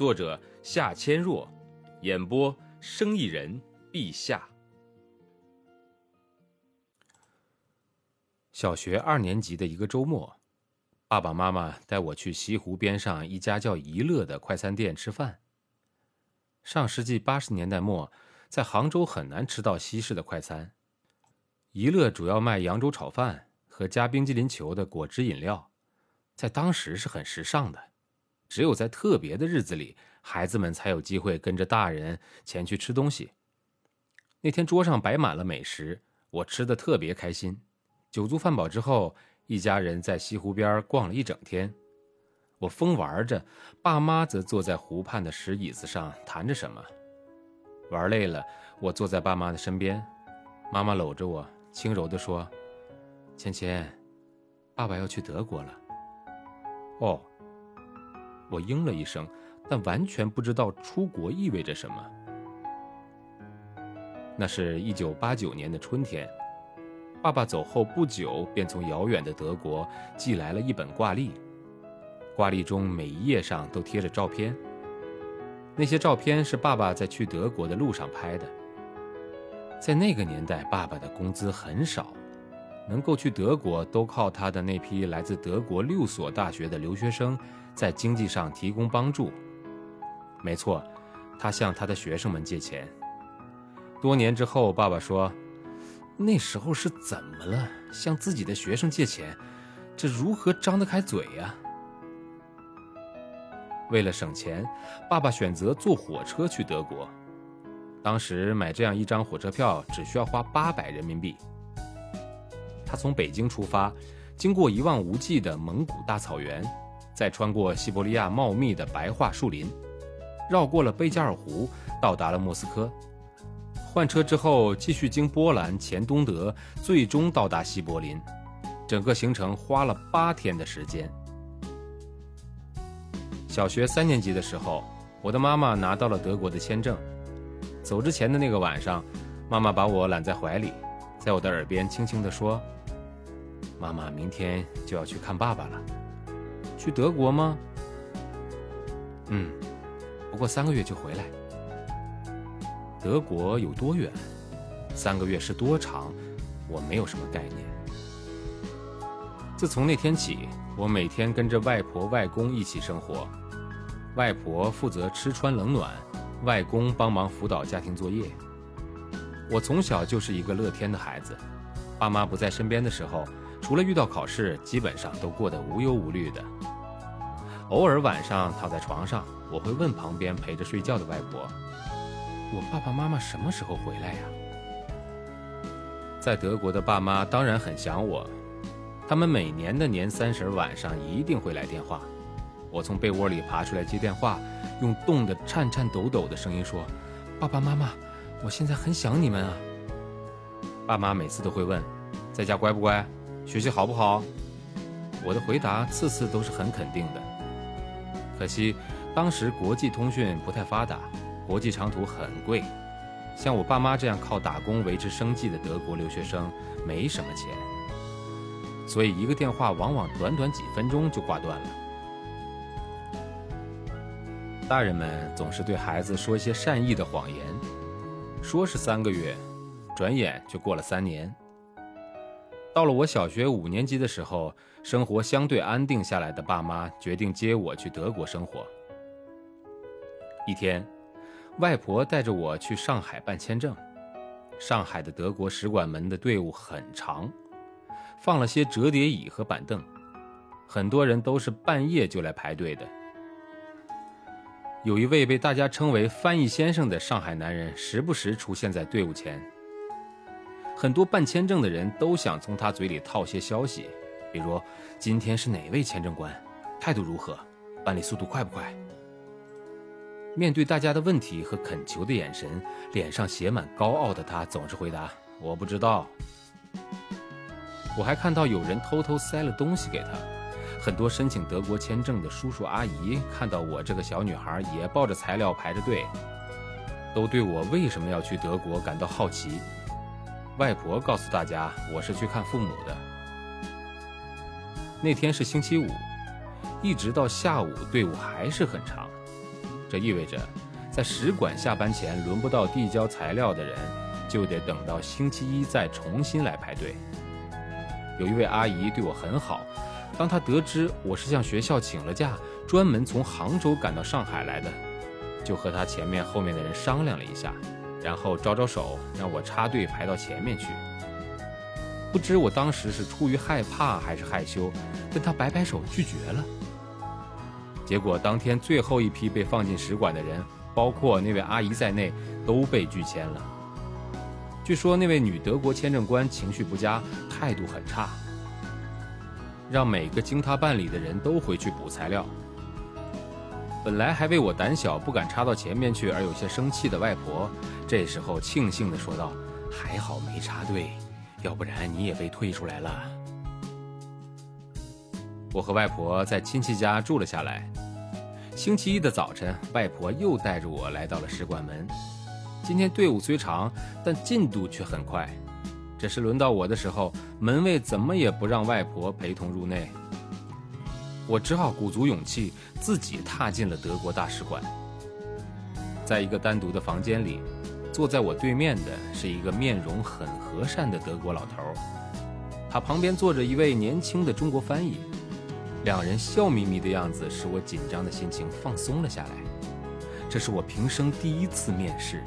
作者夏千若，演播生意人陛下。小学二年级的一个周末，爸爸妈妈带我去西湖边上一家叫怡乐的快餐店吃饭。上世纪八十年代末，在杭州很难吃到西式的快餐。怡乐主要卖扬州炒饭和加冰激凌球的果汁饮料，在当时是很时尚的。只有在特别的日子里，孩子们才有机会跟着大人前去吃东西。那天桌上摆满了美食，我吃的特别开心。酒足饭饱之后，一家人在西湖边逛了一整天。我疯玩着，爸妈则坐在湖畔的石椅子上谈着什么。玩累了，我坐在爸妈的身边，妈妈搂着我，轻柔地说：“芊芊，爸爸要去德国了。”哦。我应了一声，但完全不知道出国意味着什么。那是一九八九年的春天，爸爸走后不久，便从遥远的德国寄来了一本挂历。挂历中每一页上都贴着照片，那些照片是爸爸在去德国的路上拍的。在那个年代，爸爸的工资很少，能够去德国都靠他的那批来自德国六所大学的留学生。在经济上提供帮助。没错，他向他的学生们借钱。多年之后，爸爸说：“那时候是怎么了？向自己的学生借钱，这如何张得开嘴呀？”为了省钱，爸爸选择坐火车去德国。当时买这样一张火车票只需要花八百人民币。他从北京出发，经过一望无际的蒙古大草原。再穿过西伯利亚茂密的白桦树林，绕过了贝加尔湖，到达了莫斯科。换车之后，继续经波兰前东德，最终到达西柏林。整个行程花了八天的时间。小学三年级的时候，我的妈妈拿到了德国的签证。走之前的那个晚上，妈妈把我揽在怀里，在我的耳边轻轻地说：“妈妈明天就要去看爸爸了。”去德国吗？嗯，不过三个月就回来。德国有多远？三个月是多长？我没有什么概念。自从那天起，我每天跟着外婆、外公一起生活。外婆负责吃穿冷暖，外公帮忙辅导家庭作业。我从小就是一个乐天的孩子，爸妈不在身边的时候。除了遇到考试，基本上都过得无忧无虑的。偶尔晚上躺在床上，我会问旁边陪着睡觉的外婆：“我爸爸妈妈什么时候回来呀？”在德国的爸妈当然很想我，他们每年的年三十晚上一定会来电话。我从被窝里爬出来接电话，用冻得颤颤抖抖的声音说：“爸爸妈妈，我现在很想你们啊。”爸妈每次都会问：“在家乖不乖？”学习好不好？我的回答次次都是很肯定的。可惜当时国际通讯不太发达，国际长途很贵，像我爸妈这样靠打工维持生计的德国留学生没什么钱，所以一个电话往往短短几分钟就挂断了。大人们总是对孩子说一些善意的谎言，说是三个月，转眼就过了三年。到了我小学五年级的时候，生活相对安定下来的爸妈决定接我去德国生活。一天，外婆带着我去上海办签证。上海的德国使馆门的队伍很长，放了些折叠椅和板凳，很多人都是半夜就来排队的。有一位被大家称为“翻译先生”的上海男人，时不时出现在队伍前。很多办签证的人都想从他嘴里套些消息，比如今天是哪位签证官，态度如何，办理速度快不快。面对大家的问题和恳求的眼神，脸上写满高傲的他总是回答：“我不知道。”我还看到有人偷偷塞了东西给他。很多申请德国签证的叔叔阿姨看到我这个小女孩也抱着材料排着队，都对我为什么要去德国感到好奇。外婆告诉大家，我是去看父母的。那天是星期五，一直到下午队伍还是很长，这意味着在使馆下班前轮不到递交材料的人，就得等到星期一再重新来排队。有一位阿姨对我很好。当她得知我是向学校请了假，专门从杭州赶到上海来的，就和她前面后面的人商量了一下，然后招招手让我插队排到前面去。不知我当时是出于害怕还是害羞，跟他摆摆手拒绝了。结果当天最后一批被放进使馆的人，包括那位阿姨在内，都被拒签了。据说那位女德国签证官情绪不佳，态度很差。让每个经他办理的人都回去补材料。本来还为我胆小不敢插到前面去而有些生气的外婆，这时候庆幸地说道：“还好没插队，要不然你也被退出来了。”我和外婆在亲戚家住了下来。星期一的早晨，外婆又带着我来到了使馆门。今天队伍虽长，但进度却很快。这时轮到我的时候，门卫怎么也不让外婆陪同入内，我只好鼓足勇气，自己踏进了德国大使馆。在一个单独的房间里，坐在我对面的是一个面容很和善的德国老头，他旁边坐着一位年轻的中国翻译，两人笑眯眯的样子使我紧张的心情放松了下来。这是我平生第一次面试。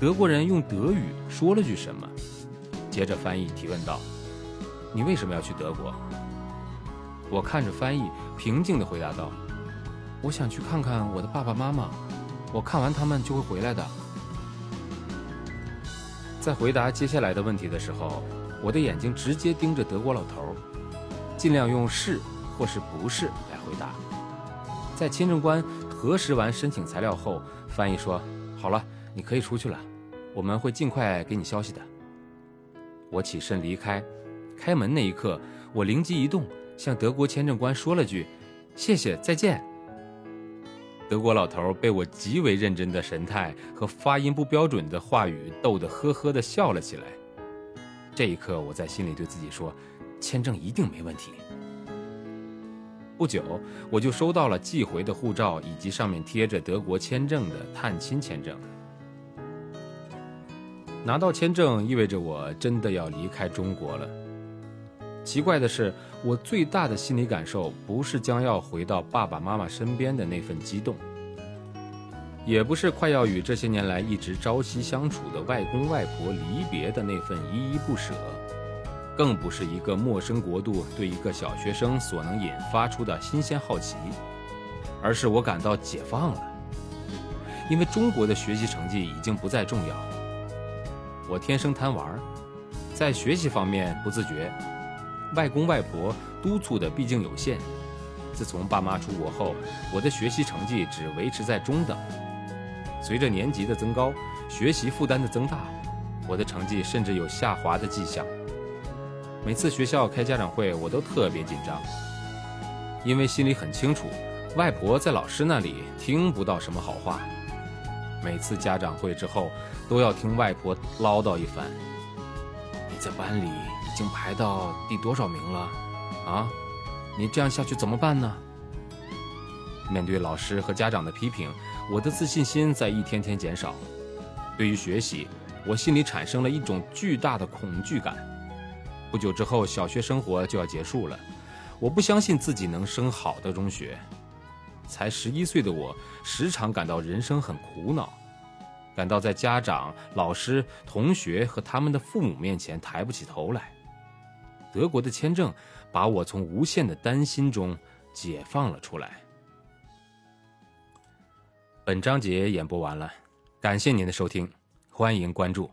德国人用德语说了句什么，接着翻译提问道：“你为什么要去德国？”我看着翻译，平静地回答道：“我想去看看我的爸爸妈妈，我看完他们就会回来的。”在回答接下来的问题的时候，我的眼睛直接盯着德国老头，尽量用“是”或是“不是”来回答。在签证官核实完申请材料后，翻译说：“好了。”你可以出去了，我们会尽快给你消息的。我起身离开，开门那一刻，我灵机一动，向德国签证官说了句：“谢谢，再见。”德国老头被我极为认真的神态和发音不标准的话语逗得呵呵地笑了起来。这一刻，我在心里对自己说：“签证一定没问题。”不久，我就收到了寄回的护照以及上面贴着德国签证的探亲签证。拿到签证意味着我真的要离开中国了。奇怪的是，我最大的心理感受不是将要回到爸爸妈妈身边的那份激动，也不是快要与这些年来一直朝夕相处的外公外婆离别的那份依依不舍，更不是一个陌生国度对一个小学生所能引发出的新鲜好奇，而是我感到解放了，因为中国的学习成绩已经不再重要。我天生贪玩，在学习方面不自觉，外公外婆督促的毕竟有限。自从爸妈出国后，我的学习成绩只维持在中等。随着年级的增高，学习负担的增大，我的成绩甚至有下滑的迹象。每次学校开家长会，我都特别紧张，因为心里很清楚，外婆在老师那里听不到什么好话。每次家长会之后，都要听外婆唠叨一番。你在班里已经排到第多少名了？啊，你这样下去怎么办呢？面对老师和家长的批评，我的自信心在一天天减少。对于学习，我心里产生了一种巨大的恐惧感。不久之后，小学生活就要结束了，我不相信自己能升好的中学。才十一岁的我，时常感到人生很苦恼，感到在家长、老师、同学和他们的父母面前抬不起头来。德国的签证把我从无限的担心中解放了出来。本章节演播完了，感谢您的收听，欢迎关注。